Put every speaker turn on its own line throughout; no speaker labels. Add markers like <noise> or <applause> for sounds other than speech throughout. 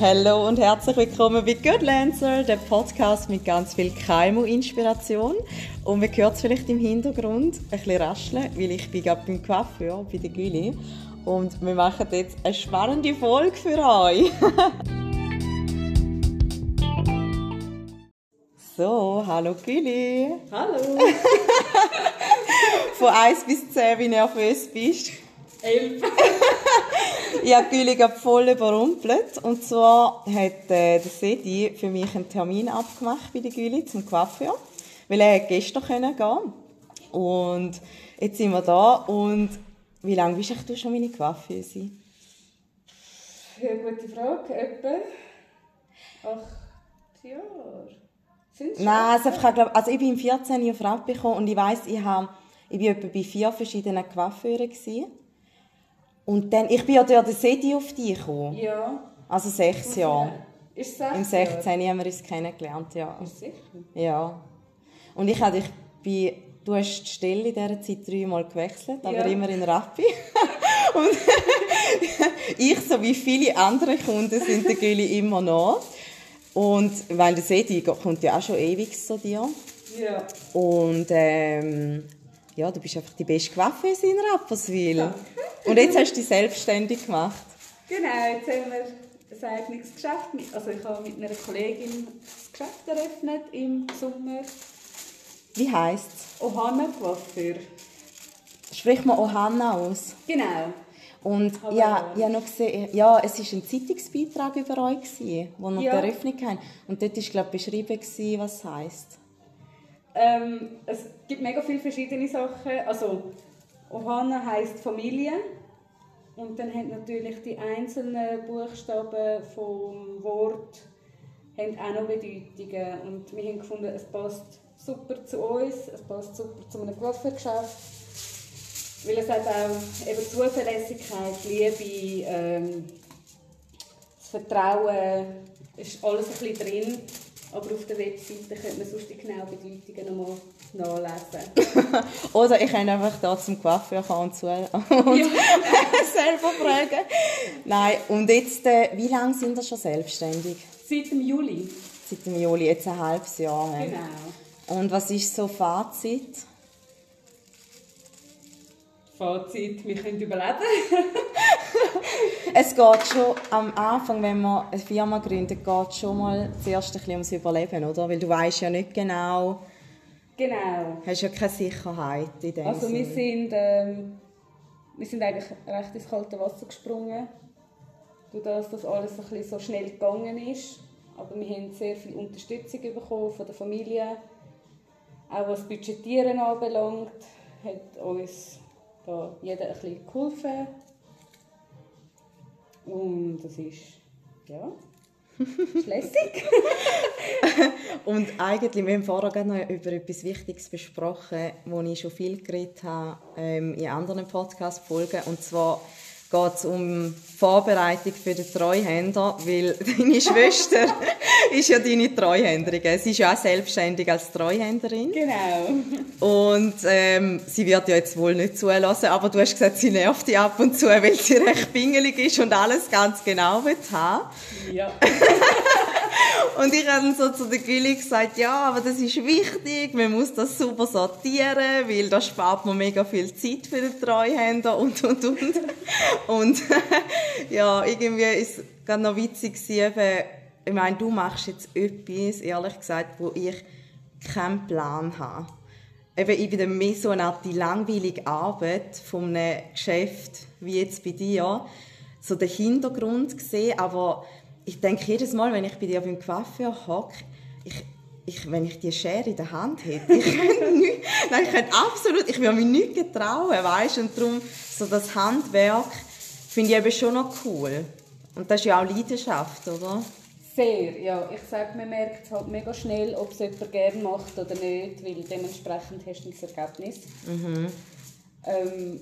Hallo und herzlich willkommen bei Good Lancer, der Podcast mit ganz viel KMU-Inspiration. Und man hört es vielleicht im Hintergrund ein bisschen rascheln, weil ich bin gerade beim Coiffeur, bei der Güli. Und wir machen jetzt eine spannende Folge für euch. <laughs> so, hallo Güli.
Hallo. <laughs>
Von 1 bis 10, wie nervös bist du?
Elf.
ich habe Güli voll überrumpelt. Und zwar hat äh, der Sedi für mich einen Termin abgemacht bei der Güli zum Coiffeur. Weil er gestern gehen konnte. Und jetzt sind wir da. Und wie lange bist du schon meine Coiffeuse?
Ja, gute Frage. Etwa acht Jahre.
Sind's Nein, also ich, glaub, also ich bin im 14 auf Rad bekommen und ich weiss, ich, hab, ich war etwa bei vier verschiedenen Coiffeuren. Gewesen. Und dann, ich bin ja durch den Sedi auf dich gekommen.
Ja.
Also sechs. Jahre.
Ist sechs
Im 16 haben wir uns kennengelernt, ja.
Ist sicher?
Ja. Und ich habe dich bei, du hast die Stelle in dieser Zeit dreimal gewechselt, aber ja. immer in Rappi. <laughs> Und <laughs> ich, so wie viele andere Kunden, sind der Güli immer noch. Und weil der Sedi kommt ja auch schon ewig zu dir.
Ja.
Und ähm, ja, du bist einfach die beste Coiffeuse in Rapperswil. Danke. Und jetzt hast du dich selbstständig gemacht.
Genau, jetzt haben wir ein eigenes Geschäft. Also ich habe mit einer Kollegin das Geschäft eröffnet im Sommer.
Wie heisst es?
Ohana Coiffeur.
Spricht man Ohana aus?
Genau.
Und ja, ich habe noch gesehen, ja, es war ein Zeitungsbeitrag über euch, gewesen, wo noch ja. die Eröffnung hatten. Und dort war, glaube ich, beschrieben, was es heisst.
Ähm, es gibt mega viele verschiedene Sachen. Also, Ohana heisst Familie. Und dann haben natürlich die einzelnen Buchstaben vom Wort haben auch noch Bedeutungen. Und wir haben gefunden, es passt super zu uns, es passt super zu einem Waffengeschäft. Weil es hat auch eben Zuverlässigkeit, Liebe, ähm, das Vertrauen, ist alles ein bisschen drin. Aber auf der Webseite könnte man sonst die genauen Bedeutungen nochmal nachlesen. <laughs>
Oder ich kann einfach da zum Coiffeur kommen <laughs> und, zu und ja. selber fragen. Nein, und jetzt, äh, wie lange sind Sie schon selbstständig?
Seit dem Juli.
Seit dem Juli, jetzt ein halbes Jahr.
Ne? Genau.
Und was ist so Fazit?
Fazit, wir können überleben. <laughs>
es geht schon am Anfang, wenn man eine Firma gründet, geht schon mal zuerst ein bisschen ums Überleben, oder? Weil du weißt ja nicht genau.
Genau.
Hast ja keine Sicherheit in dem
Also wir sind, ähm, wir sind eigentlich recht ins kalte Wasser gesprungen, durch das, dass alles ein bisschen so schnell gegangen ist. Aber wir haben sehr viel Unterstützung bekommen von der Familie. Auch was Budgetieren anbelangt, hat uns da jeder ein bisschen geholfen. Und das ist, ja, ist <laughs>
und eigentlich, wir haben vorher noch über etwas Wichtiges besprochen, wo ich schon viel geredet habe ähm, in anderen Podcast-Folgen. Und zwar geht es um Vorbereitung für den Treuhänder, weil <laughs> deine Schwester ist ja deine Treuhänderin. Sie ist ja auch selbstständig als Treuhänderin.
Genau.
Und ähm, sie wird ja jetzt wohl nicht zulassen, aber du hast gesagt, sie nervt dich ab und zu, weil sie recht pingelig ist und alles ganz genau will haben.
Ja. <laughs> <laughs>
Und ich habe so zu der Gülli gesagt, ja, aber das ist wichtig, man muss das super sortieren, weil da spart man mega viel Zeit für den Treuhänder und, und, und. Und <laughs> ja, irgendwie ist es gerade noch witzig gewesen, ich meine, du machst jetzt etwas, ehrlich gesagt, wo ich keinen Plan habe. Eben, ich bin mehr so eine Art die langweilige Arbeit von einem Geschäft, wie jetzt bei dir, so den Hintergrund gesehen, aber ich denke jedes Mal, wenn ich bei dir beim Coiffeur hocke, ich, ich, wenn ich die Schere in der Hand hätte, ich könnte <laughs> nicht, nein, ich könnte absolut, ich würde mich nicht getrauen, weißt und darum, so das Handwerk finde ich eben schon noch cool. Und das ist ja auch Leidenschaft, oder?
Sehr, ja. Ich sage, man merkt halt mega schnell, ob es jemand gerne macht oder nicht, weil dementsprechend hast du das Ergebnis.
Mhm.
Ähm,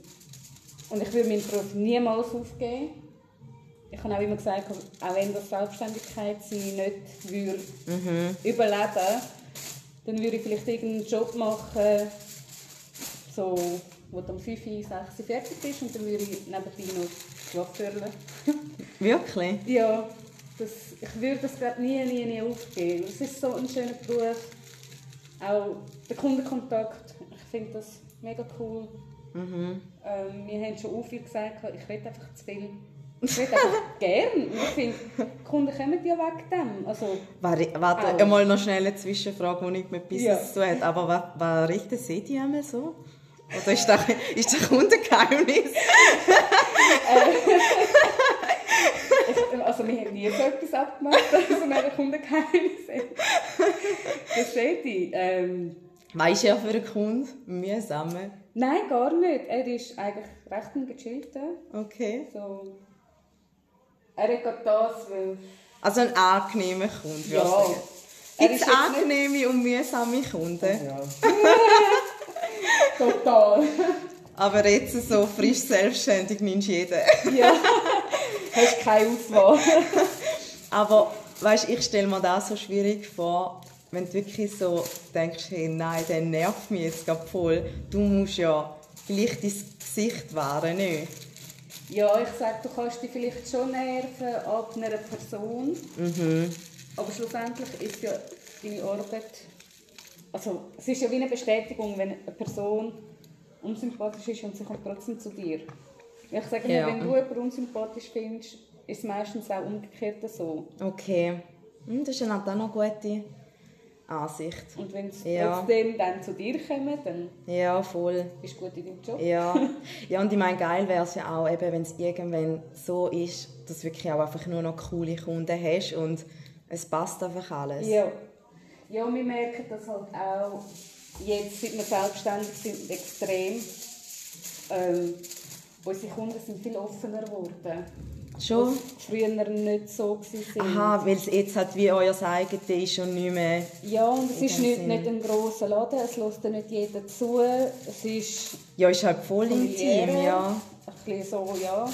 und ich würde meinen Beruf niemals aufgeben ich habe auch immer gesagt, auch wenn das Selbstständigkeit sie nicht würde
mhm.
überleben dann würde ich vielleicht irgendeinen Job machen, so, wo du um 5, 6 fertig bist und dann würde ich nebenbei noch Coiffeurle. <laughs>
Wirklich?
Ja. das, ich würde das glaub, nie, nie, nie aufgeben. Es ist so ein schöner Beruf. Auch der Kundenkontakt, ich finde das mega cool.
Mhm.
Ähm, wir haben schon viel gesagt, ich will einfach zu viel. Ich einfach <laughs> gern. Und ich finde, die Kunden kommen ja wegen dem. Also,
Warte, warte einmal noch schnell eine Zwischenfrage, die nicht mit Business
Ja.
zu tun hat. Aber was, was richten Sie die einmal so? Oder ist das, <laughs> ist das Kundengeheimnis?
ich, <laughs> also wir haben nie so etwas abgemacht, also ein Kundengeheimnis. Das seht ihr. Ähm,
Was ist er für ein Kunde? Mühsam.
nein, gar nicht. Er ist eigentlich recht ein gechillter.
Okay.
So. Er hat gerade das, weil...
Also ein angenehmer Kunde, würde
Ja.
ich sagen.
Er
Gibt es
jetzt nicht-
angenehme und mühsame Kunden?
Ja. <laughs> Total.
Aber jetzt so frisch selbstständig nimmst du jeden.
Ja. Hast keine Auswahl.
Aber weißt, ich stelle mir das so schwierig vor, wenn du wirklich so denkst, hey, nein, der nervt mich jetzt gerade voll. Du musst ja vielleicht dein Gesicht wahren, nicht?
Ja, ich sage, du kannst dich vielleicht schon nerven ab einer Person. Aber schlussendlich ist ja deine Arbeit. Also, es ist ja wie eine Bestätigung, wenn eine Person unsympathisch ist und sie kommt trotzdem zu dir. Ich sage
Ja.
wenn du jemanden unsympathisch findest, ist es meistens auch umgekehrt so.
Okay. Hm, das ist dann auch noch eine gute Ansicht.
Und wenn sie
Ja.
trotzdem dann zu dir kommen, dann
Ja, voll.
bist du gut in deinem Job.
Ja. <laughs> ja, und ich meine, geil wäre es ja auch, eben, wenn es irgendwann so ist, dass du wirklich auch einfach nur noch coole Kunden hast und es passt einfach alles.
Ja. ja, wir merken das halt auch jetzt, seit wir selbstständig sind, extrem. Ähm, unsere Kunden sind viel offener geworden.
Schon?
Was früher nicht so waren.
Aha, weil es jetzt halt wie euer eigenes ist und nicht mehr...
Ja, und es ist nicht,
Sinn.
nicht ein grosser Laden, es lässt nicht jeder zu. Es ist
Ja, ist halt voll intim, ja.
Ein bisschen so, ja.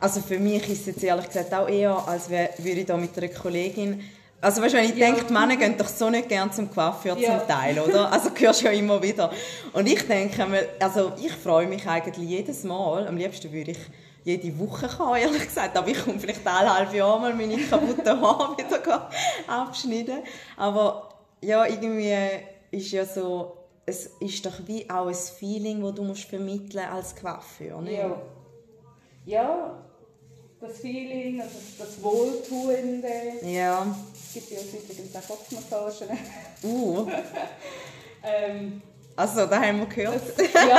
Also für mich ist es jetzt ehrlich gesagt auch eher, als würde ich da mit einer Kollegin... Also weißt du, wenn ich
Ja.
denke, die Männer gehen doch so nicht gerne zum Coiffeur
Ja.
zum Teil, oder? <laughs> Also hörst du ja immer wieder. Und ich denke also ich freue mich eigentlich jedes Mal, am liebsten würde ich jede Woche kommen, ehrlich gesagt, aber ich komme vielleicht alle halbe Jahr mal meine kaputten Haare <laughs> wieder abschneiden. Aber ja, irgendwie ist ja so, es ist doch wie auch ein Feeling, das du musst vermitteln als Coiffeur, nicht?
Ja. Ja, das Feeling, also das Wohltuende.
Ja.
Es gibt ja übrigens auch Kopfmassagen.
Uh, <laughs>
ähm,
also, da haben wir gehört.
ja. <laughs>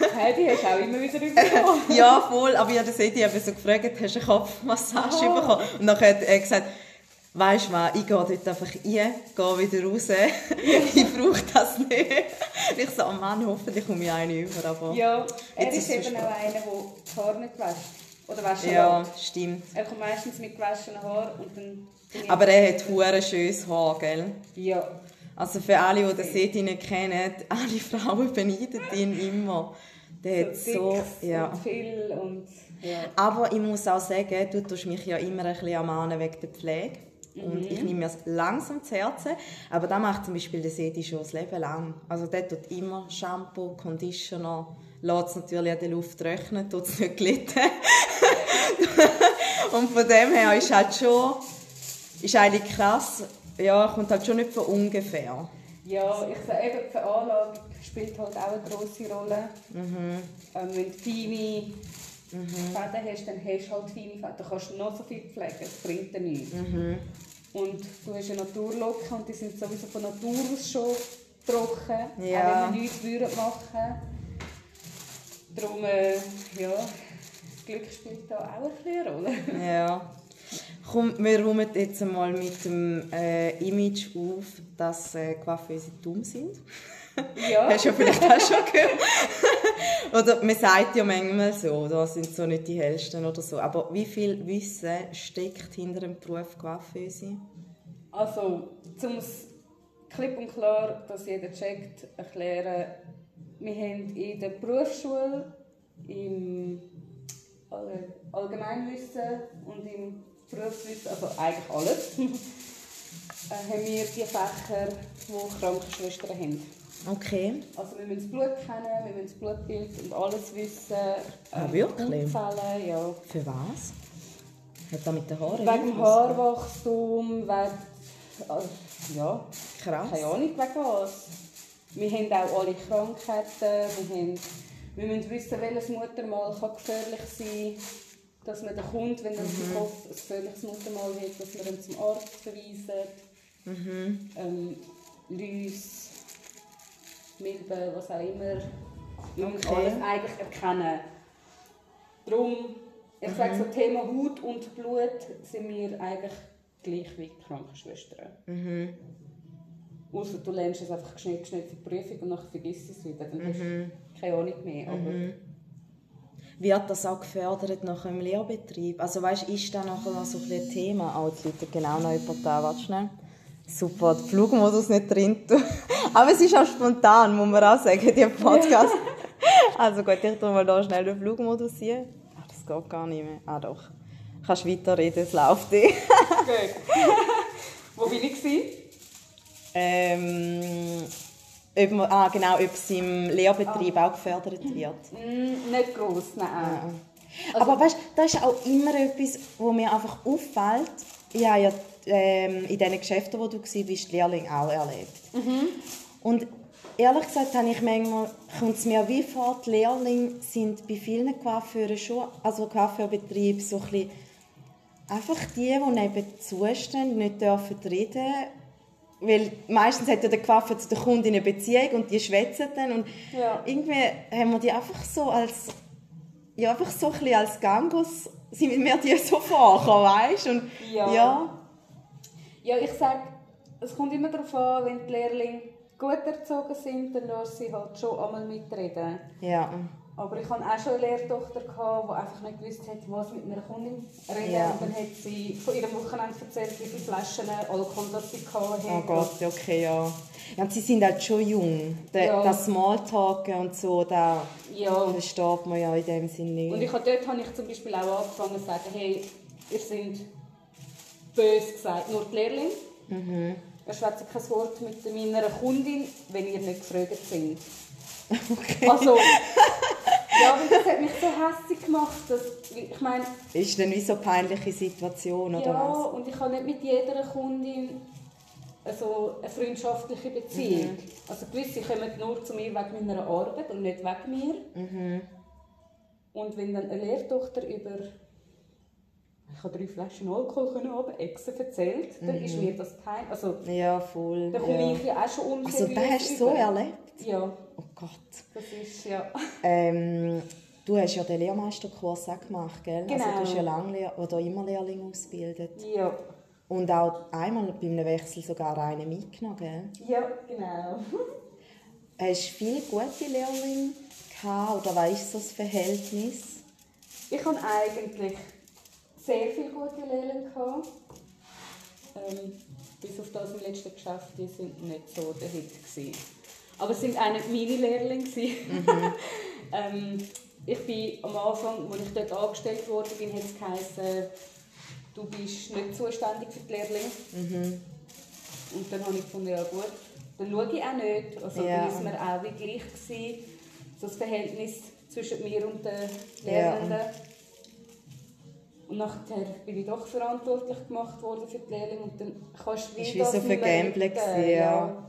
die hast du auch immer wieder bekommen. <laughs>
Ja, voll. Aber ich habe Edi eben so gefragt, hast du eine Kopfmassage
Aha.
bekommen? Und dann hat er gesagt, weisst du was, ich gehe dort einfach rein, gehe wieder raus. ich brauche das nicht. Ich so, oh Mann, hoffentlich komme ich eine über. Aber
Ja, er
Jetzt
ist eben auch einer, der die Haare nicht wäscht. Oder waschen
ja,
lässt.
stimmt.
Er kommt meistens mit gewaschenen Haaren und dann...
Aber er hat hure schönes Haar, gell?
Ja.
Also für alle, die den Seti nicht kennen, alle Frauen <laughs> beneiden ihn immer. Der hat so,
dick
ja.
und viel und... Ja.
Aber ich muss auch sagen, du tust mich ja immer ein bisschen ermahnen wegen der Pflege. Und ich nehme mir es langsam zu Herzen. Aber da macht zum Beispiel der Seti schon das Leben lang. Also der tut immer Shampoo, Conditioner, lässt es natürlich an der Luft trocknen, tut es nicht glätten. <laughs> Und von dem her ist halt schon, ist eigentlich krass, ja, kommt halt schon nicht von ungefähr.
Ja, ich sage eben, die Veranlagung spielt halt auch eine grosse Rolle.
Mhm.
Ähm, wenn du feine Fäden hast, dann hast du halt feine Fäden. Dann kannst du noch so viel pflegen, es bringt dir nichts.
Mhm.
Und du hast eine Naturlocke und die sind sowieso von Natur aus schon trocken,
Ja.
auch wenn wir nichts würden machen Darum, äh, ja, das Glück spielt da auch ein bisschen eine Rolle.
Ja. <laughs> Komm, wir räumen jetzt einmal mit dem äh, Image auf, dass äh, Coiffeuse dumm sind.
Ja, <laughs>
Hast du ja vielleicht auch schon gehört. <laughs> oder man sagt ja manchmal so, da sind so nicht die hellsten oder so. Aber wie viel Wissen steckt hinter dem Beruf Coiffeuse?
also, um es klipp und klar, dass jeder checkt, erklären, wir haben in der Berufsschule, im All- Allgemeinwissen und im Berufswissen, also eigentlich alles, <laughs> äh, haben wir die Fächer, die Krankenschwestern haben.
Okay.
Also wir müssen das Blut kennen, wir müssen das Blutbild und alles wissen.
Ah,
ähm,
wirklich?
Hautfälle, ja.
Für was? Hat das mit den Haaren
Wegen? Haarwachstum, wegen... Also, ja,
Krass.
keine Ahnung wegen was. Wir haben auch alle Krankheiten. Wir, haben, wir müssen wissen, welches Muttermal kann gefährlich sein kann. Dass man den Kunden, wenn er mhm. Kopf ein gefährliches Muttermal hat, dass wir ihn zum Arzt verweisen.
Mhm.
Ähm, Läuse, Milben, was auch immer.
Okay.
alles eigentlich erkennen. Darum, ich sage
Mhm.
so, Thema Haut und Blut sind wir eigentlich gleich wie Krankenschwestern.
Mhm.
Außer du lernst es einfach schnell, schnell für die Prüfung und nachher vergisst es wieder. Dann hast
Mhm.
du keine Ahnung mehr. Aber
Wird das auch gefördert nach dem Lehrbetrieb? Also weißt, ist das nachher noch so ein Thema? Auch jetzt Leute genau noch jemand da, warte schnell. Super, der Flugmodus nicht drin. <laughs> Aber es ist auch spontan, muss man auch sagen, die Podcast. <laughs> Also gut, ich tue mal da schnell den Flugmodus hier. Ach, das geht gar nicht mehr. Ah doch. Kannst weiterreden, es läuft eh.
Gut. <laughs> Wo bin ich? gewesen?
ähm, ob man, ah, genau, ob es im Lehrbetrieb auch gefördert wird.
Mm, nicht gross, nein.
Aber weißt, das ist auch immer etwas, wo mir einfach auffällt. Ich habe ja ähm, in diesen Geschäften, wo du warst, Lehrling auch erlebt. Und ehrlich gesagt, habe ich manchmal, kommt es mir wie vor, die Lehrlinge sind bei vielen Coiffeuren schon, also Coiffeurbetrieben, so ein bisschen einfach die, die nebenzu stehen, nicht dürfen reden weil meistens hat ja der Coiffeur zu der Kundin eine Beziehung und die schwätzen dann und
Ja.
irgendwie haben wir die einfach so als ja, einfach so ein bisschen als Gangos sind mir die <laughs> so vorgekommen, weißt und
Ja.
ja,
Ja, ich sage, es kommt immer darauf an, wenn die Lehrlinge gut erzogen sind, dann lassen sie halt schon einmal mitreden.
ja,
Aber ich hatte auch schon eine Lehrtochter, gehabt, die einfach nicht gewusst hat, was mit einer Kundin reden.
Ja.
Und dann hat sie von ihrem Wochenende erzählt, wie viele Flaschen Alkohol das sie hatte.
oh Gott, okay, ja. Ja, und sie sind halt schon jung. Der,
Ja.
Das Smalltalken und so, da
Ja.
versteht man ja in dem Sinne nicht.
Und ich habe dort habe ich zum Beispiel auch angefangen zu sagen, hey, ihr seid böse gesagt, nur die Lehrlinge.
Mhm.
Ich schwätze kein Wort mit meiner Kundin, wenn ihr nicht gefragt sind.
Okay.
Also, ja, weil das hat mich so hässlich gemacht, dass, ich meine,
Ist denn wie so eine peinliche Situation, oder
ja,
was?
und ich habe nicht mit jeder Kundin also eine freundschaftliche Beziehung. Also gewisse kommen nur zu mir wegen meiner Arbeit und nicht wegen mir.
Mhm.
Und wenn dann eine Lehrtochter über ich habe drei Flaschen Alkohol haben, Exen erzählt, dann ist mir das kein, also
Ja, voll.
da komme
Mhm. ja.
ich ja auch schon unseriös
Also, das hast du so erlebt?
Ja,
Oh Gott.
das ist ja.
Ähm, du hast ja den Lehrmeisterkurs auch gemacht, gell? Also,
Genau.
du hast ja lange Lehr oder immer Lehrlinge ausgebildet.
Ja,
Und auch einmal bei einem Wechsel sogar einen mitgenommen, gell?
ja genau.
Hast du viele gute Lehrlinge gehabt, oder was ist so das Verhältnis?
Ich hatte eigentlich sehr viele gute Lehrlinge. gehabt. Ähm, bis auf das im letzten Geschäft, die sind nicht so der Hit. Gewesen. Aber es sind auch nicht meine Lehrlinge. gewesen. <laughs> ähm, ich bin am Anfang, als ich dort angestellt wurde, bin, hat es geheißen, du bist nicht zuständig für die Lehrlinge. Und dann habe ich gefunden, ja gut, dann schaue ich auch nicht. Also
Ja.
dann ist mir auch wie gleich gewesen, so das Verhältnis zwischen mir und den
Ja.
Lehrenden. Und nachher bin ich doch verantwortlich gemacht worden für die Lehrlinge und dann kannst du
Ist wie
das
so
nicht mehr
vergambelt gewesen, ja.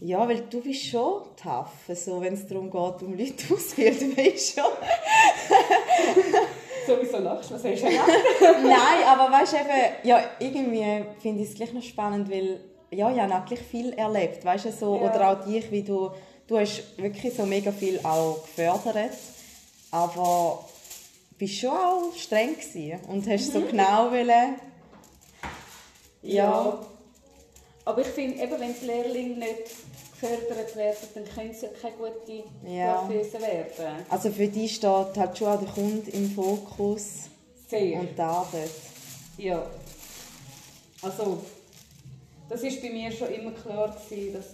Ja, weil du bist schon tough, so, wenn es darum geht, um Leute <laughs> auszubilden, weißt du schon. <laughs>
Sowieso lachst du, was hast du
Nein, aber weißt du eben, ja, irgendwie finde ich es gleich noch spannend, weil ja, ich habe auch gleich viel erlebt, weißt du, so,
Ja.
oder auch dich, wie du, du hast wirklich so mega viel auch gefördert, aber bist schon auch streng gewesen und hast so genau wollen, ja,
Aber ich finde, eben, wenn die Lehrlinge nicht gefördert werden, dann können sie keine gute
Ja.
Coiffeuse werden.
also für dich steht halt schon auch der Kunde im Fokus
Sehr.
und die Arbeit.
Ja. Also, das war bei mir schon immer klar, gewesen, dass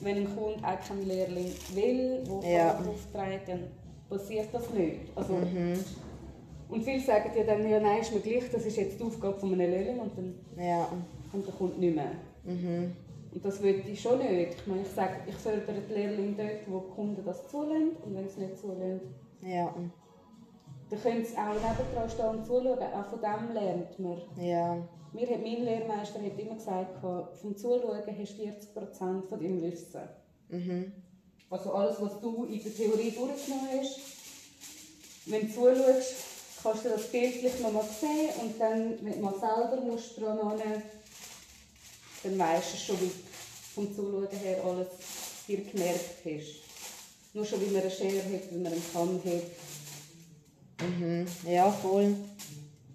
wenn ein Kunde auch keinen Lehrling will, der
Ja.
Aufträgt, dann passiert das nicht. Also, Und viele sagen ja dann, ja nein, ist mir gleich, das ist jetzt die Aufgabe von einem Lehrling und dann
Ja,
kommt der Kunde nicht mehr. Und das will ich schon nicht. Ich meine, ich sage, ich fördere die Lehrlinge dort, wo die Kunden das zulassen und wenn sie es nicht zulassen,
ja.
Da können sie auch nebendran stehen und zuschauen. Auch von dem lernt man.
Ja.
Mir hat mein Lehrmeister hat immer gesagt, vom Zuschauen hast du 40% von deinem Wissen.
Mhm.
Also alles, was du in der Theorie durchgenommen hast, wenn du zuschaust, kannst du das bildlich noch mal sehen und dann, wenn du mal selber musst dran dann weißt du schon, wie vom Zuschauen her alles dir gemerkt hast. Nur schon, wie man eine Schere hat, wie man einen Kamm hat.
Mhm. Ja, voll.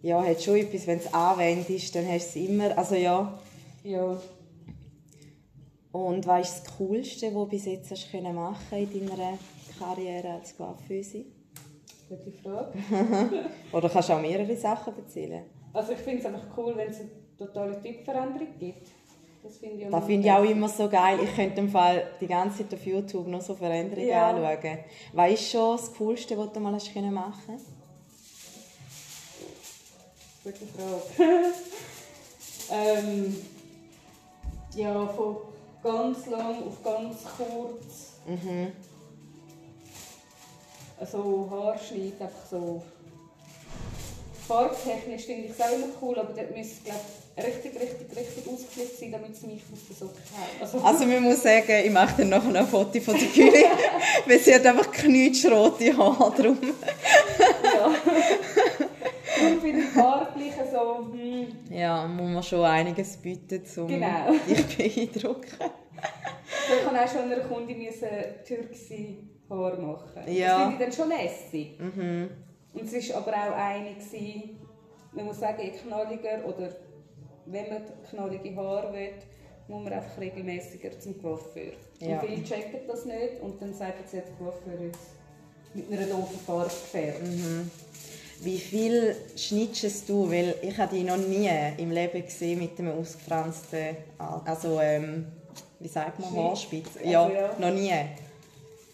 Ja, hat schon etwas, wenn es anwendest, dann hast du es immer. Also ja.
Ja.
Und was ist das Coolste, was du bis jetzt hast können machen in deiner Karriere als Coiffeuse?
Gute Frage. <laughs>
Oder kannst du auch mehrere Sachen erzählen?
Also ich finde es einfach cool, wenn es eine totale Typveränderung gibt. Das finde ich,
das find ich auch immer so geil. Ich könnte im Fall die ganze Zeit auf YouTube noch so Veränderungen ja. anschauen. Was ist schon das Coolste, was du mal hast können machen
Gute Frage. <laughs> ähm, ja, von ganz lang auf ganz kurz. Mhm. Also Haarschnitt, einfach so. Farbtechnisch finde ich es auch immer cool, aber dort müsste es richtig, richtig, richtig ausgeflippt sein, damit es mich aus der Socke haut.
Also, also man muss sagen, ich mache dann nachher ein Foto von der Kühle, <laughs> weil sie hat einfach knutschrote Haare drum.
ja. Darum finde ich farblich so... Hm.
Ja, muss man schon einiges bieten, um
genau.
dich <laughs> beeindrucken.
ich kann auch schon einer Kundin türkische Haare machen.
Ja.
Das finde ich dann schon lässig. Mhm. Und es war aber auch eine, gewesen, man muss sagen, knalliger oder wenn man knallige Haare will, muss man einfach regelmäßiger zum Coiffeur. Ja. Und viele checken das nicht und dann sagen sie, der Coiffeur ist mit einer doofen Farbe gefärbt.
Mhm. Wie viel schnittest du? Weil ich habe dich noch nie im Leben gesehen mit einem ausgefransten, also ähm, wie sagt man, Haarspitze? Also, ja, ja, noch nie.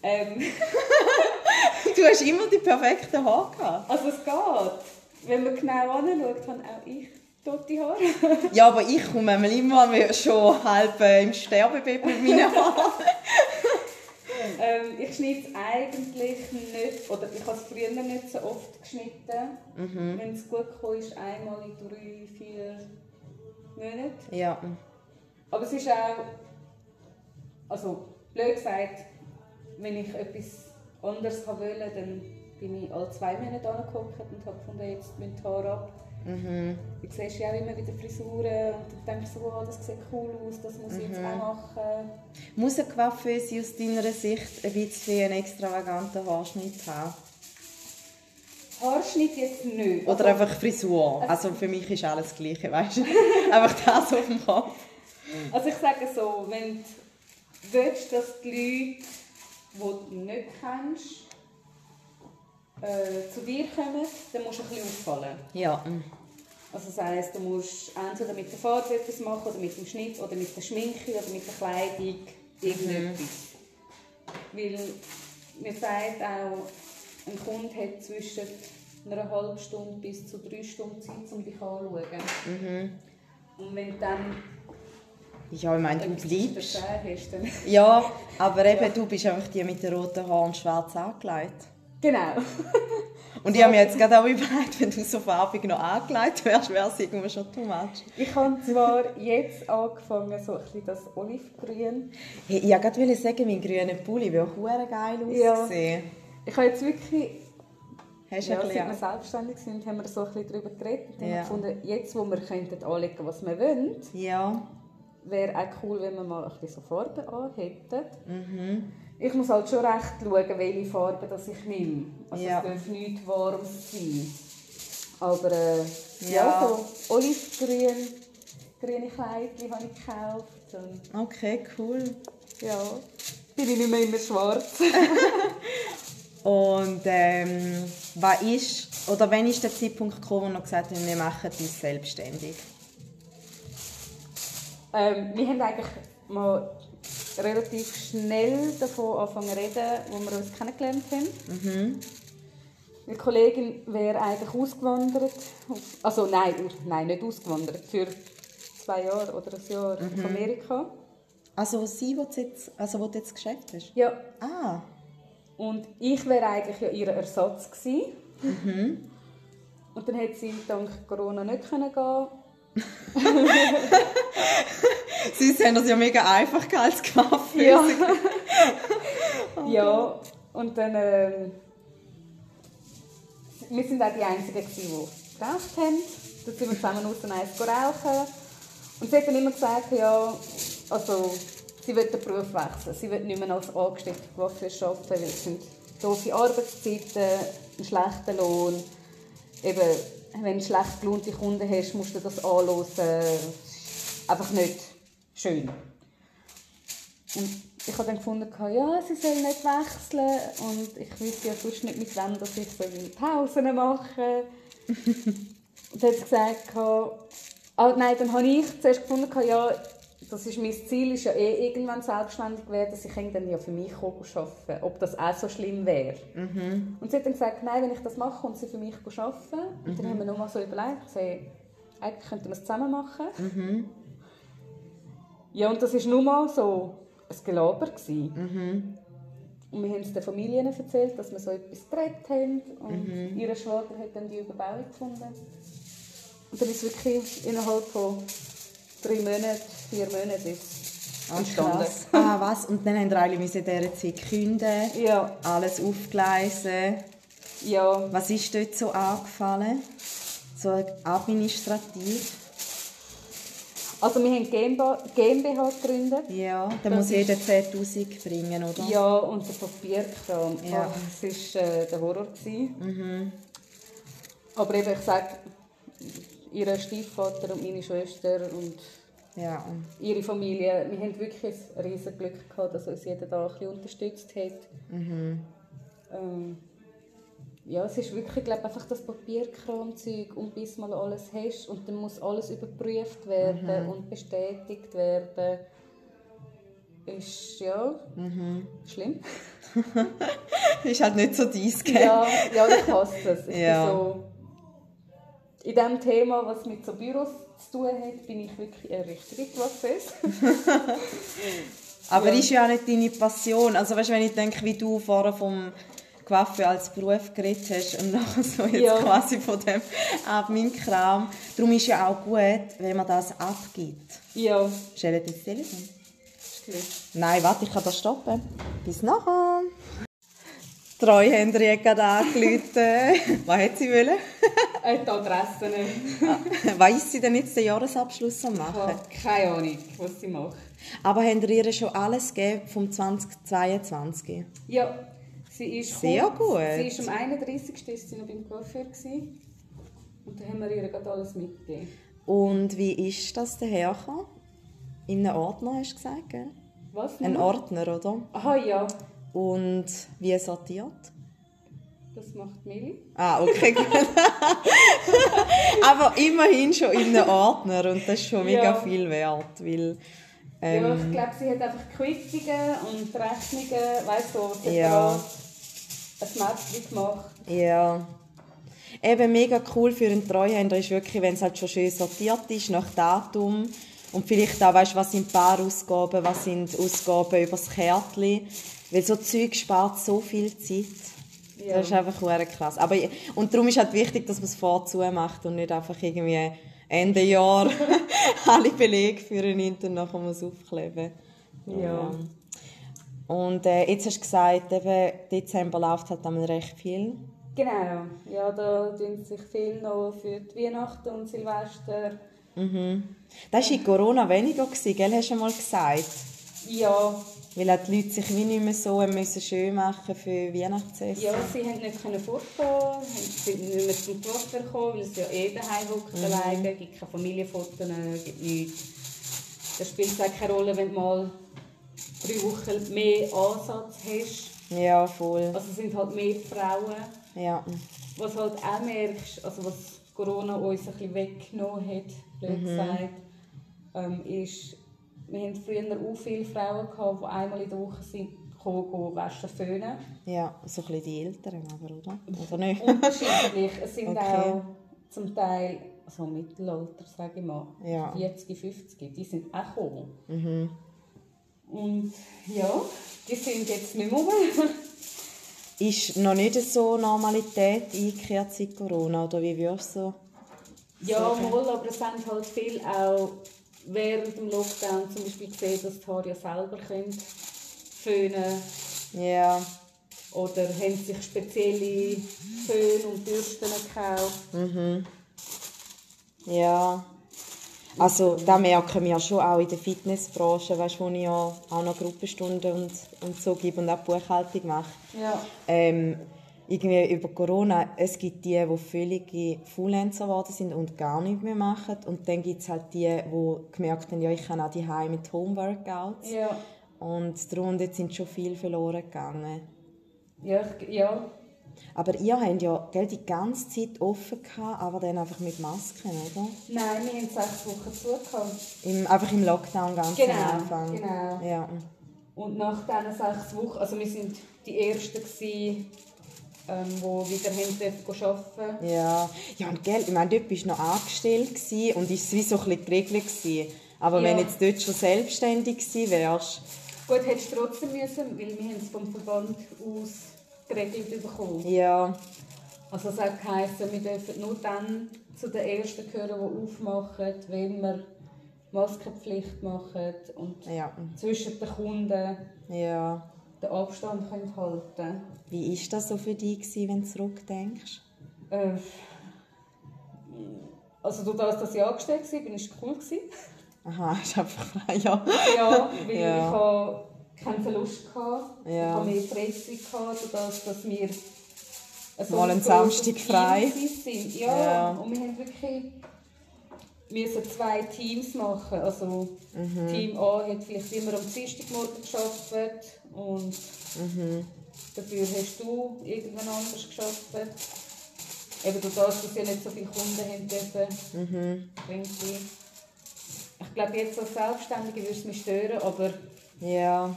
Ähm. <laughs>
du hast immer die perfekten Haare gehabt.
Also es geht. Wenn man genau anschaut, habe auch ich tote Haare.
ja, aber ich komme immer schon halb äh, im Sterbebett mit meinen Haaren.
ähm, ich schneide es eigentlich nicht, oder ich habe es früher nicht so oft geschnitten. Mhm. Wenn es gut kommt, ist einmal in drei, vier Monaten.
Ja.
Aber es ist auch, also blöd gesagt, wenn ich etwas anderes wollte, dann bin ich alle zwei Monate angeguckt und habe gefunden, jetzt müssen die Haare ab. Mhm. Du siehst ja auch immer wieder Frisuren und dann denkst du, oh, das sieht cool aus, das muss ich mhm. jetzt auch machen.
Muss eine Coiffeuse aus deiner Sicht ein bisschen einen extravaganten Haarschnitt haben?
Haarschnitt jetzt nicht.
Oder also, einfach Frisur. Also für mich ist alles das Gleiche, weißt du? <laughs> einfach das auf dem Kopf.
Also ich sage so, wenn du willst, dass die Leute die du nicht kennst, äh, zu dir kommen, dann musst du ein bisschen auffallen.
Ja.
Also das heisst, du musst entweder mit der Farbe etwas machen, oder mit dem Schnitt, oder mit der Schminke, oder mit der Kleidung, irgendetwas. Mhm. Weil mir sagt auch, ein Kunde hat zwischen einer halben Stunde bis zu drei Stunden Zeit, um dich anzuschauen. Mhm. Und wenn du dann
ja, ich meine, du bleibst. Ja, aber <laughs> eben, ja. du bist einfach die mit den roten Haaren und schwarz angelegt.
Genau. <laughs>
und ich habe mir jetzt gerade auch überlegt, wenn du so farbig noch angelegt wärst, wäre es irgendwie schon too much.
Ich habe zwar jetzt angefangen, so ein bisschen das Olivgrün.
Hey, ich wollte gerade sagen, mein grüner Pulli würde auch geil aussehen. Ja.
Ich habe jetzt wirklich Hast ja, seit wir selbstständig sind, haben wir so ein bisschen darüber geredet und ja. gefunden, jetzt, wo wir könnten anlegen, was wir wollen,
ja
wäre auch cool, wenn wir mal ein bisschen so Farben anhätten. Mhm. Ich muss halt schon recht schauen, welche Farben das ich nehme. Also ja. es darf nicht warm sein. Aber äh, ja. ja, so olivgrün, grüne Kleidchen habe ich gekauft.
Und okay, cool.
Ja, bin ich nicht mehr immer schwarz. <laughs>
und ähm, was ist, oder wann ist der Zeitpunkt gekommen, wo du gesagt hast, wir machen uns selbstständig?
Ähm, wir haben eigentlich mal relativ schnell davon angefangen zu reden, wo wir uns kennengelernt haben. Mhm. Meine Kollegin wäre eigentlich ausgewandert. Also nein, nein, nicht ausgewandert. Für zwei Jahre oder ein Jahr mhm. auf Amerika.
Also sie, du jetzt, also wo du jetzt Geschäft hast?
Ja.
Ah.
Und ich wäre eigentlich ja ihr Ersatz gewesen. Und dann hat sie dank Corona nicht können gehen. <laughs>
Sonst haben das ja mega einfach als Kaffee.
Ja. <laughs> ja, und dann. Ähm, wir sind auch die Einzigen, die geraucht haben. Dann sind wir zusammen aus dem Eis rauchen. Und sie hat dann immer gesagt, ja, also, sie will den Beruf wechseln. Sie will nicht mehr als angestellte Coiffeuse arbeiten, weil es sind doofe Arbeitszeiten, ein schlechter Lohn. Eben, wenn du schlecht gelohnte Kunden hast, musst du das anhören. Einfach nicht schön. Und ich habe dann gefunden, ja, sie soll nicht wechseln und ich wüsste ja sonst nicht mit wem, dass ich so Pausen mache. <laughs> und dann hat sie gesagt, ah, nein, dann habe ich zuerst gefunden, ja, das ist mein Ziel, ist ja eh irgendwann selbstständig werden, dass ich dann ja für mich arbeiten ob das auch so schlimm wäre. Mhm. Und sie hat dann gesagt, nein, wenn ich das mache, kommt sie für mich arbeiten. Und mhm. dann haben wir nochmal so überlegt, so, eigentlich könnten wir es zusammen machen. Mhm. Ja, und das war nur mal so ein Gelaber. Mhm. Und wir haben es den Familien erzählt, dass wir so etwas geredet haben. Und mhm. ihre Schwager hat dann die Überbauung gefunden. Und dann ist wirklich innerhalb von drei Monaten, vier Monaten ist entstanden.
ah, was? Und dann haben wir alle in dieser Zeit künden,
ja.
alles aufgleisen.
Ja.
Was ist dort so angefallen? So administrativ?
Also wir haben GmbH, gegründet.
Ja, da muss jeder 10'000 bringen, oder?
Ja, und der Papierkram. Ja. das war äh, der Horror. Mhm. Aber eben, ich sage, ihr Stiefvater und meine Schwester und
ja.
ihre Familie, wir haben wirklich ein riesiges Glück gehabt, dass uns jeder da ein bisschen unterstützt hat. Mhm. Ähm, ja, es ist wirklich glaub, einfach das Papierkramzeug und bis mal alles hast und dann muss alles überprüft werden mhm. und bestätigt werden. Ist ja mhm. schlimm. <laughs>
ist halt nicht so dies, gell?
Ja, ja, ich hasse es. Ich ja. so, in dem Thema, was mit so Büros zu tun hat, bin ich wirklich ein richtiger Prozess. <laughs>
Aber ja. ist ja auch nicht deine Passion. Also weißt, wenn ich denke, wie du vorher vom Coiffeur als Beruf geredet hast und <laughs> nachher so jetzt ja. quasi von dem Admin-Kram. Darum ist ja auch gut, wenn man das abgibt.
Ja.
Stell dir das Telefon. Nein, warte, ich kann das stoppen. Bis nachher. Die Treuhänderin hat gerade angerufen. <laughs> Was hat sie wollen?
die Adresse nicht.
Weiss sie denn jetzt den Jahresabschluss am machen?
Ich habe keine Ahnung, was sie macht.
Aber haben ihr schon alles gegeben vom 2022?
Ja, Sie ist
Sehr
kurz,
gut.
Sie ist am 31. Ist sie noch beim Coiffeur und da haben wir ihr gerade alles mitgegeben.
Und wie ist das dahergekommen? In einem Ordner hast du gesagt, gell?
Was?
Ein Ordner, oder?
Aha, ja.
Und wie sortiert?
Das macht Meli.
Ah, okay, gut. <laughs> Aber immerhin schon in einem Ordner und das ist schon mega ja. viel wert, weil
ähm, ja, ich glaube, sie hat einfach Quittungen und Rechnungen, weißt du, ja ein Mäppchen gemacht.
Ja. Eben mega cool für einen Treuhänder ist wirklich, wenn es halt schon schön sortiert ist, nach Datum. Und vielleicht auch, weißt, was sind Paarausgaben, was sind Ausgaben über das Kärtchen. Weil so Zeug spart so viel Zeit. Ja. Das ist einfach krass. Aber, und darum ist halt wichtig, dass man es vorzu macht und nicht einfach irgendwie Ende Jahr <laughs> alle Belege für einen Intern nachher muss aufkleben.
Ja.
Und äh, jetzt hast du gesagt, eben, Dezember läuft halt einmal recht viel.
Genau, ja, da tun sich viel noch für die Weihnachten und Silvester.
Mhm. Das war in Corona weniger, gell? Hast du mal gesagt?
Ja.
Weil auch die Leute sich wie nicht mehr so müssen schön machen für Weihnachtsessen.
Ja, sie konnten nicht fortgehen, sie sind nicht mehr zum Coiffeur gekommen, weil sie ja eh daheim hocken mhm. alleine, gibt keine Familienfotos, gibt nichts. Das spielt auch keine Rolle, wenn du mal drei Wochen mehr Ansatz hast.
Ja, voll.
Also sind halt mehr Frauen.
Ja.
Was halt auch merkst, also was Corona uns ein bisschen weggenommen hat, blöd mhm. gesagt, ähm, ist, wir hatten früher auch viele Frauen, gehabt, die einmal in der Woche sind gekommen, waschen, föhnen.
Ja, so ein bisschen die Älteren aber, oder? Oder nicht? <laughs>
Unterschiedlich. Es sind okay. auch zum Teil, also Mittelalter, sage ich mal,
ja.
40, 50, die sind auch gekommen.
Mhm.
Und ja, die sind jetzt nicht mehr
ist noch nicht so Normalität eingekehrt seit Corona, oder wie würdest du so
Ja, mal, aber es haben halt viel auch während dem Lockdown zum Beispiel gesehen, dass die Haare ja selber können föhnen
Ja,
oder haben sich spezielle Föhn und Bürsten gekauft.
ja. Also, da merken wir schon auch in der Fitnessbranche, weißt, wo ich ja auch noch Gruppenstunden und, und so gebe und auch Buchhaltung mache.
Ja.
Ähm, irgendwie über Corona, es gibt die, die völlige Freelancer geworden sind und gar nichts mehr machen. Und dann gibt es halt die, die gemerkt haben, ja, ich kann auch die mit Homeworkouts.
Ja.
Und darunter sind schon viel verloren gegangen.
Ja, ich- ja.
Aber ihr habt ja gell, die ganze Zeit offen gehabt, aber dann einfach mit Masken, oder?
Nein, wir haben sechs Wochen zugehört.
Im, einfach im Lockdown ganz
Genau,
am Anfang.
genau.
Ja.
Und nach diesen sechs Wochen, also wir sind die Ersten gewesen, ähm, die wieder haben dürfen arbeiten
Ja, ja und gell, ich meine, dort bist du noch angestellt gewesen und ist wie so ein bisschen geregelt gewesen. Aber
Ja.
wenn du jetzt dort schon selbstständig gewesen wärst,
Gut, hättest du trotzdem müssen, weil wir haben es vom Verband aus geregelt bekommen.
ja,
Also es hat geheißen, wir dürfen nur dann zu den Ersten gehören, die aufmachen, wenn wir Maskenpflicht machen und
ja,
zwischen den Kunden
ja.
Den Abstand können halten
Wie ist das so für dich gewesen, wenn du zurückdenkst?
äh, Also durch das, dass ich angestellt war, war es cool. gewesen.
Aha, <laughs> ist einfach frei, ja.
Ja, weil <laughs>
Ja.
ich habe keinen Verlust hatte.
Ja.
Ich habe mehr Freizeit gehabt, durch das, dass wir so
Mal
ein
einen Samstag frei.
sind. Ja,
Ja.
und wir haben wirklich müssen zwei Teams machen. Also
Mhm.
Team A hat vielleicht immer am Dienstagmorgen gearbeitet und
Mhm.
dafür hast du irgendwann anders gearbeitet. Eben durch das, dass wir nicht so viele Kunden haben dürfen.
Mhm.
irgendwie. Ich glaube, jetzt als Selbstständige würde es mich stören, aber
Ja.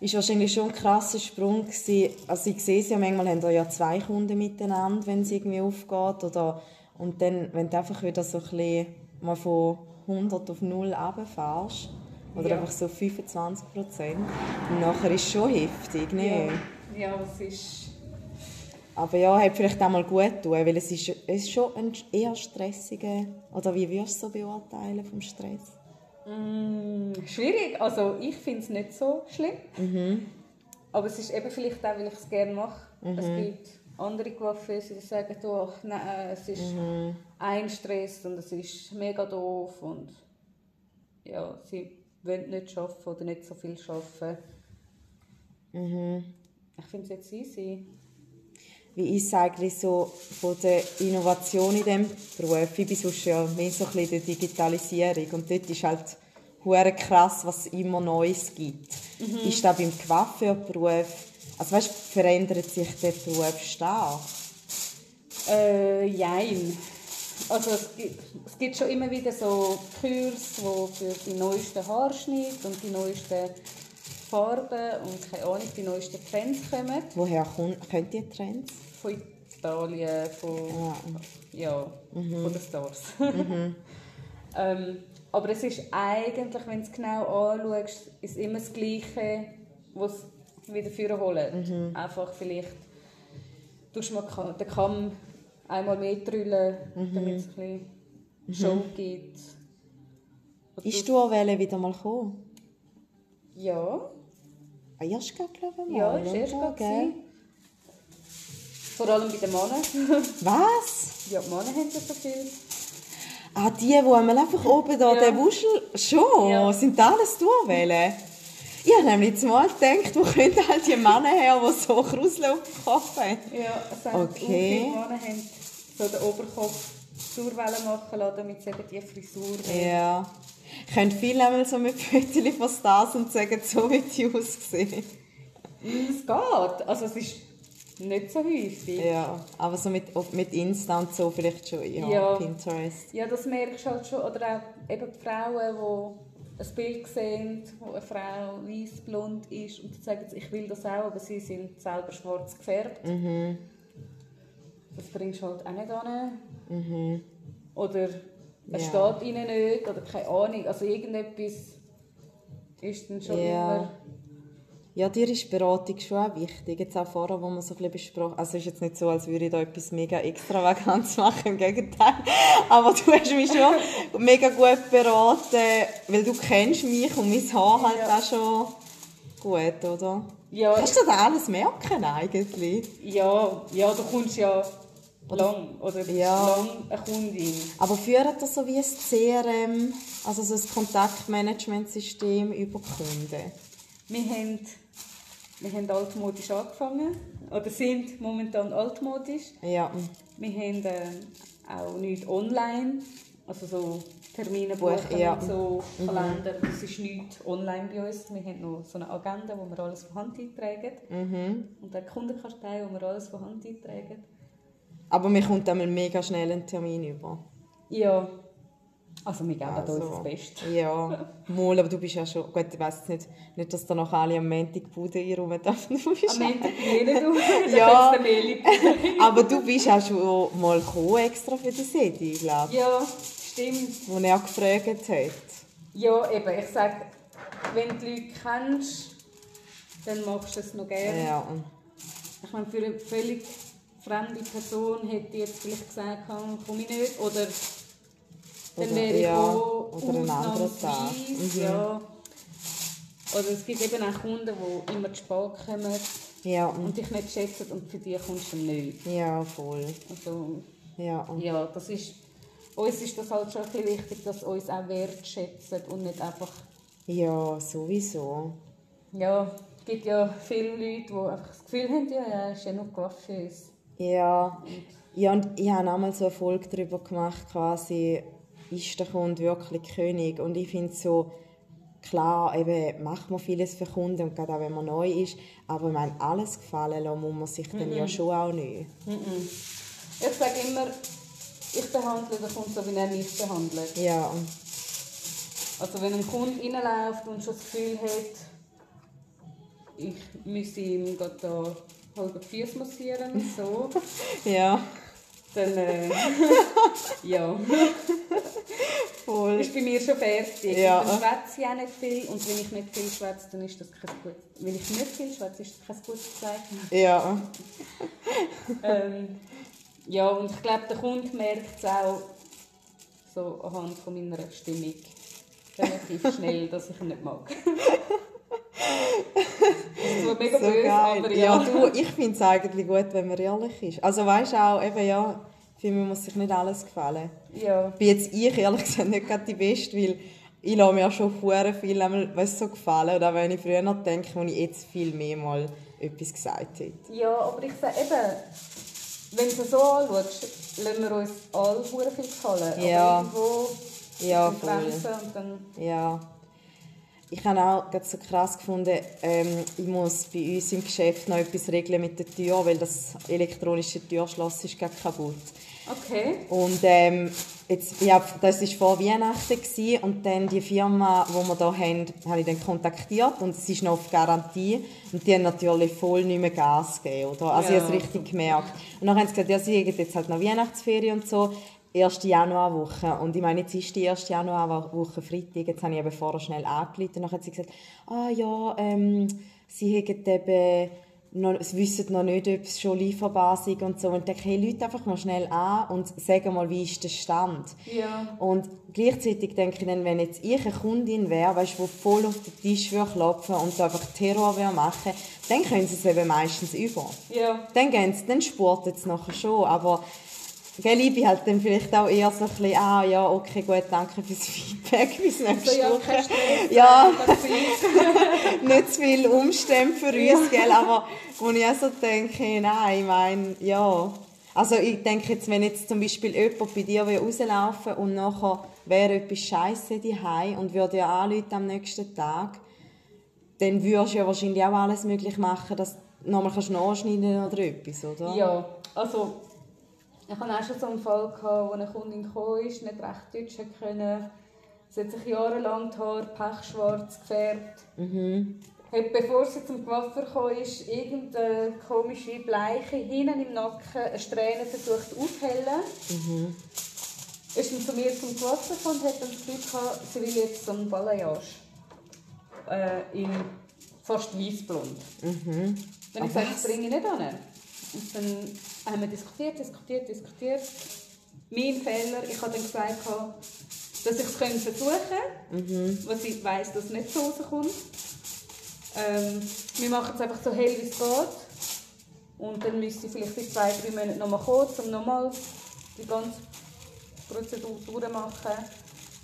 Ist wahrscheinlich schon ein krasser Sprung gewesen. Also ich sehe es ja, manchmal haben da ja zwei Kunden miteinander, wenn es irgendwie aufgeht. Oder, und dann, wenn du einfach wieder so ein bisschen mal von 100 auf 0 runterfährst, oder
Ja.
einfach so 25 Prozent, und nachher ist es schon heftig, ne?
ja, ja es ist.
Aber ja, hat vielleicht auch mal gut tun, weil es ist, es ist schon ein eher stressiger... Oder wie würdest du so beurteilen vom Stress?
Mm, schwierig. Also ich finde es nicht so schlimm. Aber es ist eben vielleicht auch, weil ich es gerne mache. Es gibt andere Coiffeuse, die sagen, oh, nein, es ist ein Stress und es ist mega doof und ja, sie wollen nicht arbeiten oder nicht so viel arbeiten. Ich finde es jetzt easy.
Wie ist es eigentlich so von der Innovation in diesem Beruf? Ich bin sonst ja mehr so ein bisschen in der Digitalisierung und dort ist halt hure krass, was es immer Neues gibt. Ist das beim Coiffeurberuf, also weißt, verändert sich der Beruf stark?
Äh, jein. Also es gibt, es gibt schon immer wieder so Kurs, wo für die neuesten Haarschnitte und die neuesten Farben und keine Ahnung, die neuesten Trends kommen.
Woher kommen die Trends?
Von Italien, von, ja, von den Stars. <laughs> ähm, aber es ist eigentlich, wenn du es genau anschaust, ist immer das Gleiche, was wieder vorholen. Einfach vielleicht tust du mal den Kamm einmal mehr drüllen, damit es ein bisschen Show gibt. Und
Ist du auch wieder mal gekommen?
Ja,
Ah, erst gerade, glaube ich, mal,
ja, ist erst gerade. Vor allem bei den Männern. <laughs>
Was?
ja, die Männer haben ja so viel.
Ah, die, die einmal einfach oben da,
Ja.
der Wuschel, schon,
Ja.
sind das alles durchwählen? Ich habe nämlich jetzt mal gedacht, wo können all die Männer her, die so Krusel auf dem Kopf haben?
Ja, es sind
Okay.
okay. viele Männer haben so den Oberkopf Surwellen machen lassen, damit sie eben die Frisur.
Ja. Ich könnte viel einmal so mit Fotos von Stars und sagen, so wie die aussehen.
Es geht. Also es ist nicht so häufig.
Ja, aber so mit, mit Insta und so vielleicht schon, ja,
Ja.
Pinterest.
Ja, das merkst du halt schon. Oder auch eben die Frauen, die ein Bild sehen, wo eine Frau weiß-blond ist und sagen, ich will das auch, aber sie sind selber schwarz gefärbt.
Mhm.
Das bringst du halt auch nicht an. Oder es
Ja.
steht ihnen nicht, oder keine Ahnung. Also irgendetwas ist dann schon
Ja.
immer...
Ja, dir ist Beratung schon auch wichtig. Jetzt auch vorher, wo wir so ein besprochen Also es ist jetzt nicht so, als würde ich da etwas mega extravagantes <laughs> machen, im Gegenteil. Aber du hast mich schon mega gut beraten, weil du kennst mich und mein Haar halt
Ja.
auch schon gut, oder?
Ja,
Kannst du das alles merken eigentlich?
ja, ja, du kommst ja lang, oder
Ja.
lang eine Kundin.
Aber führt das so wie ein CRM, also so ein Kontaktmanagementsystem über Kunden?
Wir haben, wir haben altmodisch angefangen, oder sind momentan altmodisch.
Ja,
Wir haben äh, auch nichts online, also so Termine
Buch,
buchen
ja.
so Kalender. Das ist nichts online bei uns. Wir haben noch so eine Agenda, wo wir alles von Hand eintragen.
mhm.
Und eine Kundenkartei, wo wir alles von Hand eintragen.
Aber mir kommt einmal mega schnell einen Termin über.
Ja, also wir geben
Also,
uns das Beste.
Ja, mal, aber du bist ja schon, gut, ich weiss nicht, nicht, dass da noch alle am Montag Bude einräumen dürfen.
Am bin <laughs> ich du,
Ja.
ja.
aber du bist auch schon mal gekommen, extra für die Sedi, glaube ich,
Ja, stimmt.
wo er gefragt hat.
Ja, eben, ich sage, wenn du die Leute kennst, dann machst du es noch gerne.
Ja,
Ich meine, für eine völlig fremde Person hätte jetzt vielleicht gesagt, komm, komm ich nicht. Oder dann wäre ich
ja,
auch
oder Tag.
ausnahmsweise,
Mhm.
Ja. Oder es gibt eben auch Kunden, die immer zu spät kommen
ja,
und dich nicht schätzen und für die kommst du nicht.
ja, voll.
Also,
Ja,
ja, das ist, uns ist das halt schon ein bisschen wichtig, dass uns auch wertschätzen und nicht einfach
ja, sowieso.
Ja, es gibt ja viele Leute, die einfach das Gefühl haben, ja, ja, ist ja nur Coiffeuse.
Ja, ja und ich habe einmal so eine Folge darüber gemacht, quasi, ist der Kunde wirklich König? Und ich finde so, klar, eben, macht man vieles für Kunden, und gerade auch wenn man neu ist, aber ich meine, alles gefallen lassen muss man sich dann ja schon auch nicht.
Ich sage immer, ich behandle den Kunden so, wie er mich behandelt.
Ja,
Also wenn ein Kunde reinläuft und schon das Gefühl hat, ich müsse ihm gerade da halbe Füße massieren, so, <laughs>
ja,
dann äh, <laughs> ja,
voll.
ist bei mir schon fertig.
Ja.
Dann schwätze ich auch nicht viel und wenn ich nicht viel schwätze, dann ist das kein gut. Wenn ich nicht viel schwätze, ist das kein gutes Zeichen.
Ja, <laughs>
ähm, ja, und ich glaube, der Kunde merkt es auch so anhand von meiner Stimmung relativ schnell, dass ich ihn nicht mag. Das ist zwar mega
so
böse,
geil.
aber
ja,
ja.
du, ich finde es eigentlich gut, wenn man ehrlich ist. Also weißt du auch, eben ja, für mich muss sich nicht alles gefallen.
ja.
bin jetzt ich ehrlich gesagt nicht gerade die Beste, weil ich lasse mir auch schon vorher viel weißt, so gefallen. Oder wenn ich früher noch denke, wo ich jetzt viel mehr mal etwas gesagt hätte.
ja, aber ich sage eben, wenn du es so anschaust, lassen wir uns alle viel gefallen.
Ja.
Aber irgendwo
Ja, voll.
Grenzen und dann...
Ja. Ich habe auch gerade so krass gefunden, ähm, ich muss bei uns im Geschäft noch etwas regeln mit der Tür, weil das elektronische Türschloss ist gerade kaputt.
Okay.
Und ähm, jetzt, ja, das war vor Weihnachten gewesen, und dann die Firma, die wir hier haben, habe ich dann kontaktiert und es ist noch auf Garantie und die haben natürlich voll nicht mehr Gas gegeben, oder? Also
Ja.
ich habe es richtig gemerkt. Und dann haben sie gesagt, ja, sie haben jetzt halt noch Weihnachtsferien und so, erste Januarwoche. Und ich meine, jetzt ist die erste Januarwoche Freitag, jetzt habe ich eben vorher schnell angerufen und dann hat sie gesagt, ah ja, ähm, sie haben eben noch, sie wissen noch nicht, ob es schon lieferbar ist und so. Und ich denke, hey, Leute einfach mal schnell an und sagen mal, wie ist der Stand?
Ja.
Und gleichzeitig denke ich dann, wenn jetzt ich eine Kundin wäre, weißt, die voll auf den Tisch würde klopfen und da einfach Terror würde machen, dann können sie es eben meistens über.
Ja.
Dann, gehen sie, dann spurtet es nachher schon, aber gell, ich bin halt dann vielleicht auch eher so ein bisschen, ah ja, okay, gut, danke fürs Feedback, bis nächste
So, ja,
Woche. <laughs> Ja,
ist- <laughs>
nicht zu viel Umstände für uns, gell? aber wo ich auch so denke, nein, ich meine, ja. Also ich denke jetzt, wenn jetzt zum Beispiel jemand bei dir will rauslaufen und nachher wäre etwas Scheiße daheim und würde ja anrufen am nächsten Tag, dann würdest du ja wahrscheinlich auch alles möglich machen, dass du nochmal kannst nachschneiden oder etwas, oder?
Ja, also ich hatte auch schon so einen Fall, gehabt, wo eine Kundin gekommen ist, nicht recht Deutsch können. Sie hat sich jahrelang die Haare pechschwarz gefärbt. Hat, bevor sie zum Coiffeur gekommen ist, irgendeine komische Bleiche hinten im Nacken eine Strähne versucht aufzuhellen. Ist dann zu mir zum Coiffeur gekommen und hat dann das Gefühl gehabt, sie will jetzt so einen Balayage äh, in fast weißblond. Mhm. Dann habe ich gesagt, das bringe ich nicht an. Und dann haben wir diskutiert, diskutiert, diskutiert. Mein Fehler, ich habe dann gesagt, dass ich es versuchen könnte, mhm. was ich weiss, dass es nicht so rauskommt. Ähm, wir machen es einfach so hell, wie es geht. Und dann müsste ich vielleicht in zwei, drei Monaten nochmal kommen, um nochmal die ganze Prozedur durchmachen,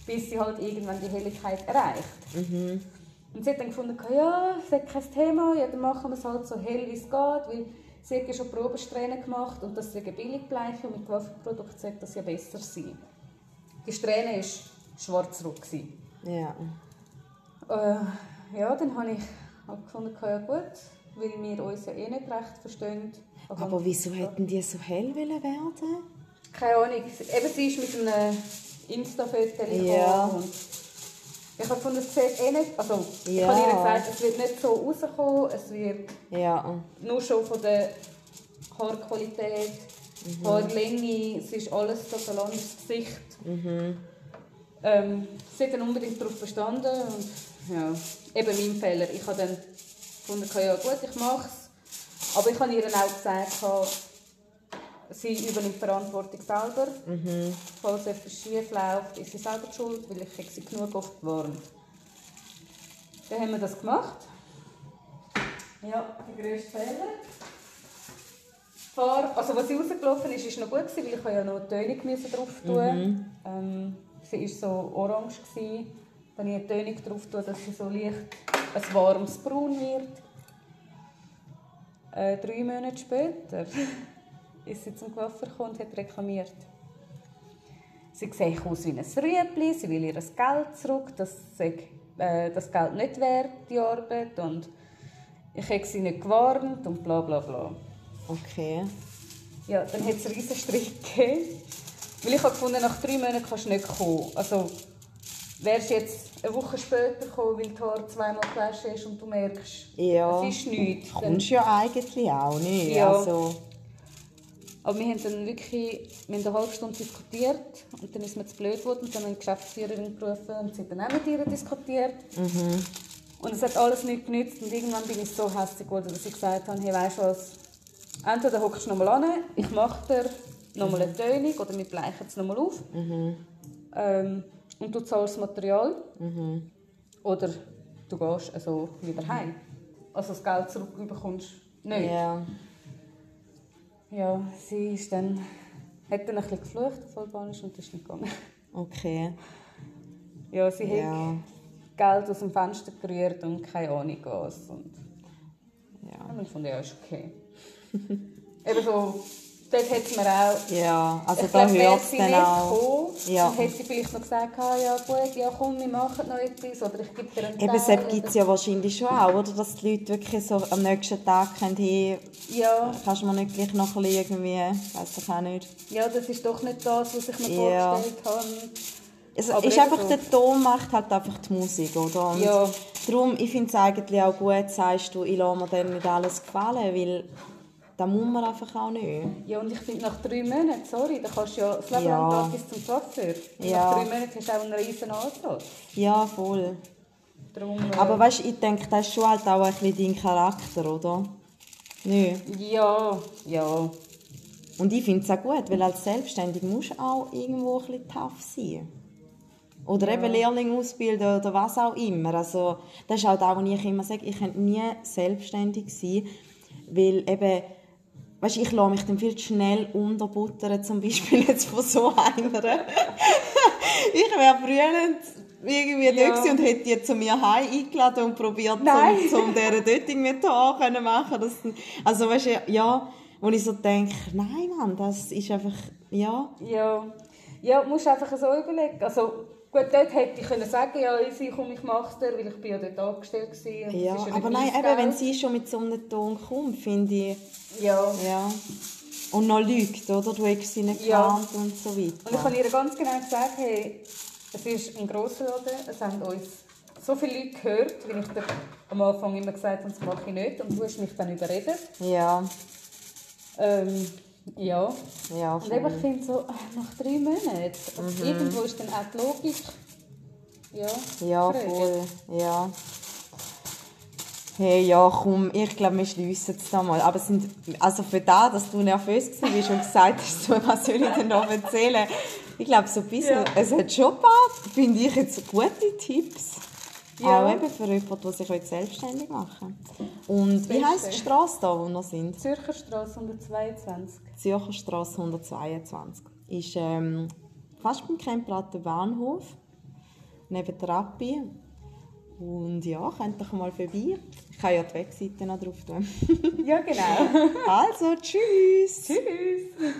bis sie halt irgendwann die Helligkeit erreicht. Mhm. Und sie hat dann gefunden, ja, das ist kein Thema, ja, dann machen wir es halt so hell, wie es geht, weil sie hat ja schon Probesträhnen gemacht und das ist ein Billigbleiche und mit Waffenprodukt sollte das ja besser sein. Die Strähne war schwarz-rot.
Ja.
Äh, ja, dann habe ich gefunden, ja gut, weil wir uns ja eh nicht recht verstehen.
Aber, Aber wieso hätten die so hell werden
Keine Ahnung. Eben, sie ist mit einem Insta-Foto ja. und ich habe gefunden, es sieht eh nicht, also ja. ich habe ihr gesagt, es wird nicht so rauskommen, es wird
ja.
nur schon von der Haarqualität, mhm. Haarlänge, es ist alles total ins Gesicht. Mhm. Ähm, sie hat dann unbedingt darauf bestanden und ja, eben mein Fehler. Ich habe dann gefunden, ja gut, ich mache es, aber ich habe ihr dann auch gesagt, sie übernimmt Verantwortung selber. Mhm. Falls etwas schief läuft, ist sie selber schuld, weil ich sie genug oft gewarnt. Dann haben wir das gemacht. Ja, der grösste Fehler. Farbe, also was sie rausgelaufen ist, ist noch gut gewesen, weil ich ja noch Tönung drauf tun. Mhm. Ähm, sie war so orange gewesen. Dann habe ich eine Tönung drauf tun, dass sie so leicht ein warmes Braun wird. Äh, drei Monate später <laughs> ist sie zum Coiffeur gekommen und hat reklamiert. Sie sieht aus wie ein Rüebli, sie will ihr Geld zurück, das äh, das Geld nicht wert, die Arbeit. Und ich habe sie nicht gewarnt und bla bla bla.
Okay.
Ja, dann hat es einen riesen Streit gegeben. Weil ich habe gefunden, nach drei Monaten kannst du nicht kommen. Also, wärst jetzt eine Woche später gekommen, weil die Haare zweimal gewaschen ist und du merkst,
ja.
es ist nichts.
Du kommst ja eigentlich auch nicht. Ja. Also.
Aber wir haben dann wirklich wir haben eine halbe Stunde diskutiert und dann ist mir zu blöd geworden und dann haben die Geschäftsführerin gerufen und sie hat dann auch mit ihr diskutiert. Mhm. Und es hat alles nicht genützt und irgendwann bin ich so hässlich geworden, dass ich gesagt habe, hey, weißt du was, entweder hockst du nochmal an, ich mache dir nochmal eine Tönung oder wir bleichen es nochmal auf mhm. ähm, und du zahlst das Material mhm. oder du gehst also wieder heim. Also das Geld zurückbekommst nicht.
Yeah
ja, sie ist dann, hat dann ein bisschen geflucht auf Albanisch und ist nicht gegangen.
Okay.
Ja, sie ja. hat Geld aus dem Fenster gerührt und keine Ahnung was. Und ja. Und ich fand, ja, ist okay. <laughs> Eben so dort hat es mir auch...
Ja, also da hört es dann auch...
Gekommen, ja. Dann hätte sie vielleicht noch gesagt, ah, ja gut, ja komm, wir machen noch etwas oder ich gebe dir einen
Eben, das gibt es ja wahrscheinlich schon auch, oder? Dass die Leute wirklich so am nächsten Tag können, hey,
ja.
kannst du mir nicht gleich noch ein irgendwie, weiß ich auch nicht.
Ja, das ist doch nicht das, was ich mir ja. vorgestellt habe.
Es ist einfach, so. der Ton macht halt einfach die Musik, oder? Und
ja.
Darum, ich finde es eigentlich auch gut, sagst du, ich lasse mir dann nicht alles gefallen, weil das muss man einfach auch nicht.
Ja, und ich finde, nach drei Monaten, sorry, da kannst du ja das Leben ja. lang gratis zum Coiffeur.
Ja.
Nach drei Monaten hast du auch einen riesen Antrag.
Ja, voll. Darum, äh... Aber weißt du, ich denke, das ist schon halt auch ein bisschen dein Charakter, oder? Nö.
Ja, ja.
Und ich finde es auch gut, weil als Selbstständig musst du auch irgendwo ein bisschen tough sein. Oder ja. eben Lehrling ausbilden oder was auch immer. Also, das ist auch das, was ich immer sage, ich könnte nie selbstständig sein, weil eben weißt, ich lasse mich dann viel zu schnell unterbuttern, zum Beispiel jetzt von so einer. ich wäre brüllend irgendwie ja. und hätte die zu mir heim eingeladen und probiert, Nein. zum, zum deren irgendwie Tor zu machen. Das, also weißt du, ja, wo ich so denke, nein Mann, das ist einfach, ja.
Ja, ja du musst einfach so überlegen. Also, Gut, dort hätte ich können sagen ja, ich komme, ich mache es weil ich bin ja dort angestellt war.
Ja, aber nein, eben, wenn sie schon mit so einem Ton kommt, finde ich...
Ja.
ja. Und noch lügt, oder? Du hast sie nicht ja. und so weiter.
Und ich habe ihr ganz genau gesagt, hey, es ist ein grosser Laden, es haben uns so viele Leute gehört, wie ich dir am Anfang immer gesagt habe, das mache ich nicht. Und du hast mich dann überredet.
Ja.
Ähm, ja.
ja
und eben, ich finde so, nach drei Monaten, mhm. irgendwo ist dann auch die Logik, ja,
Ja, voll, ja. Hey, ja, komm, ich glaube, wir schliessen es da mal. Aber es sind, also für da, dass du nervös warst und gesagt hast, so, was soll ich denn noch erzählen? Ich glaube, so ein bisschen,
Ja.
es hat schon ein paar, finde ich, jetzt gute Tipps.
Ja.
Auch eben für jemanden, der sich selbstständig machen will. Und wie heisst die Straße da, wo wir sind?
Zürcher Straße 122.
Zürcher Straße 122. Ist ähm, fast beim Kemprater Bahnhof, neben der Rappi. Und ja, könnt doch mal vorbei. Ich kann ja die Webseite noch drauf tun.
Ja, genau. <laughs>
Also, tschüss!
Tschüss.